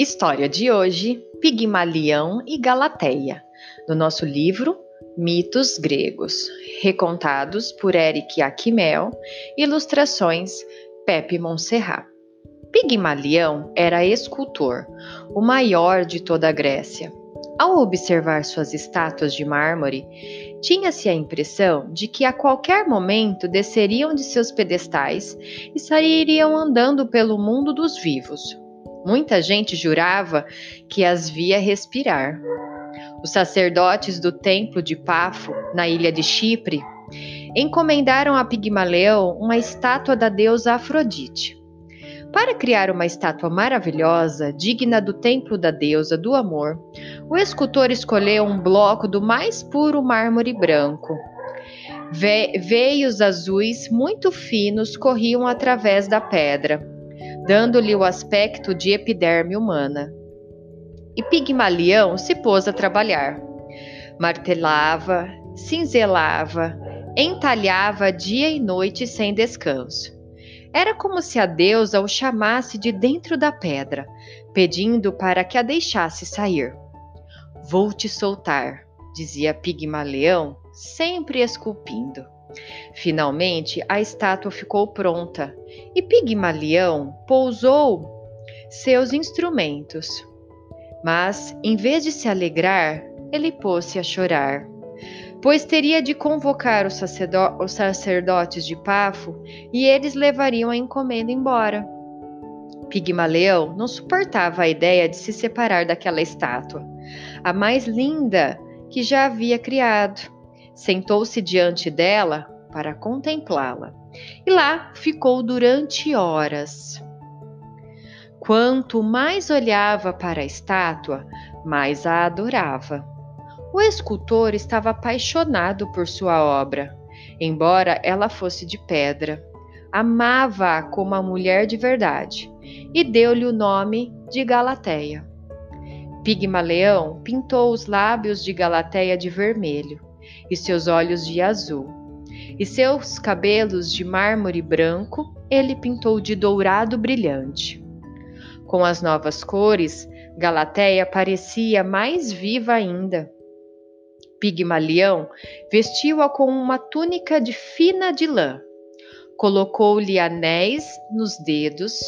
História de hoje: Pigmalião e Galateia, do nosso livro Mitos Gregos, recontados por Eric Aquimel, ilustrações Pepe Monserrat. Pigmalião era escultor, o maior de toda a Grécia. Ao observar suas estátuas de mármore, tinha-se a impressão de que a qualquer momento desceriam de seus pedestais e sairiam andando pelo mundo dos vivos. Muita gente jurava que as via respirar. Os sacerdotes do templo de Pafo, na ilha de Chipre, encomendaram a Pigmaleão uma estátua da deusa Afrodite. Para criar uma estátua maravilhosa, digna do templo da deusa do amor, o escultor escolheu um bloco do mais puro mármore branco. Ve veios azuis muito finos corriam através da pedra, dando-lhe o aspecto de epiderme humana. E Pigmalião se pôs a trabalhar. Martelava, cinzelava, entalhava dia e noite sem descanso. Era como se a deusa o chamasse de dentro da pedra, pedindo para que a deixasse sair. Vou te soltar, dizia Pigmaleão, sempre esculpindo. Finalmente, a estátua ficou pronta e Pigmalião pousou seus instrumentos. Mas, em vez de se alegrar, ele pôs-se a chorar pois teria de convocar os, os sacerdotes de Pafo e eles levariam a encomenda embora. Pigmaleão não suportava a ideia de se separar daquela estátua, a mais linda que já havia criado. Sentou-se diante dela para contemplá-la e lá ficou durante horas. Quanto mais olhava para a estátua, mais a adorava. O escultor estava apaixonado por sua obra, embora ela fosse de pedra. Amava-a como a mulher de verdade e deu-lhe o nome de Galateia. Pigmaleão pintou os lábios de Galateia de vermelho e seus olhos de azul, e seus cabelos de mármore branco ele pintou de dourado brilhante. Com as novas cores, Galateia parecia mais viva ainda Pigmalião vestiu-a com uma túnica de fina de lã. Colocou-lhe anéis nos dedos,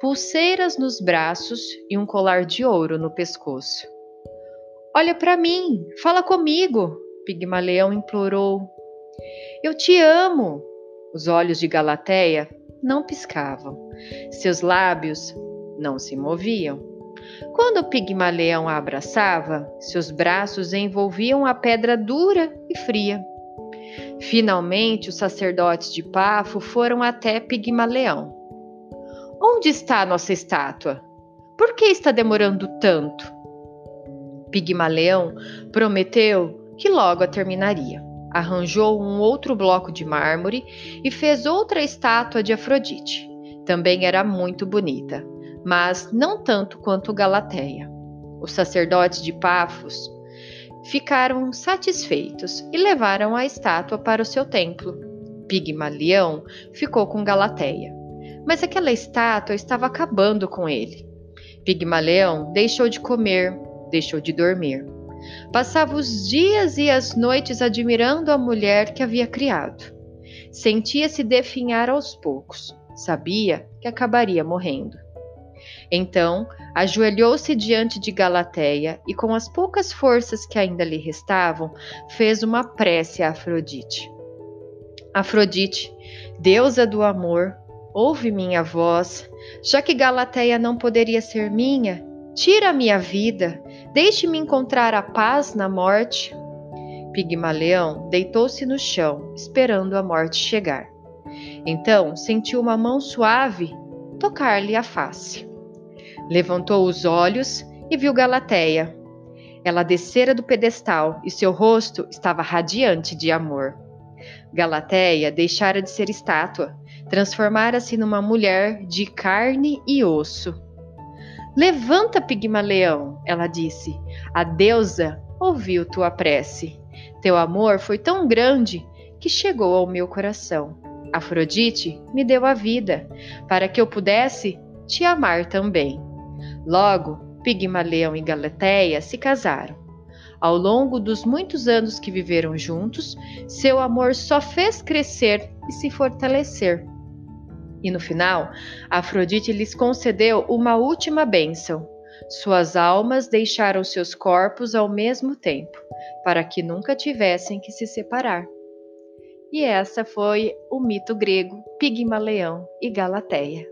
pulseiras nos braços e um colar de ouro no pescoço. Olha para mim, fala comigo, Pigmaleão implorou. Eu te amo. Os olhos de Galateia não piscavam, seus lábios não se moviam. Quando Pigmaleão a abraçava, seus braços envolviam a pedra dura e fria. Finalmente, os sacerdotes de Pafo foram até Pigmaleão. Onde está a nossa estátua? Por que está demorando tanto? Pigmaleão prometeu que logo a terminaria. Arranjou um outro bloco de mármore e fez outra estátua de Afrodite. Também era muito bonita mas não tanto quanto Galateia. Os sacerdotes de Pafos ficaram satisfeitos e levaram a estátua para o seu templo. Pigmalião ficou com Galateia, mas aquela estátua estava acabando com ele. Pigmaleão deixou de comer, deixou de dormir. Passava os dias e as noites admirando a mulher que havia criado. Sentia-se definhar aos poucos. Sabia que acabaria morrendo. Então, ajoelhou-se diante de Galateia e, com as poucas forças que ainda lhe restavam, fez uma prece a Afrodite. Afrodite, deusa do amor, ouve minha voz, já que Galateia não poderia ser minha, tira minha vida, deixe-me encontrar a paz na morte. Pigmaleão deitou-se no chão, esperando a morte chegar. Então sentiu uma mão suave tocar-lhe a face. Levantou os olhos e viu Galateia. Ela descera do pedestal e seu rosto estava radiante de amor. Galateia deixara de ser estátua, transformara-se numa mulher de carne e osso. Levanta, Pigmaleão, ela disse. A deusa ouviu tua prece. Teu amor foi tão grande que chegou ao meu coração. Afrodite me deu a vida para que eu pudesse te amar também. Logo, Pigmaleão e Galateia se casaram. Ao longo dos muitos anos que viveram juntos, seu amor só fez crescer e se fortalecer. E no final, Afrodite lhes concedeu uma última bênção. Suas almas deixaram seus corpos ao mesmo tempo, para que nunca tivessem que se separar. E essa foi o mito grego Pigmaleão e Galateia.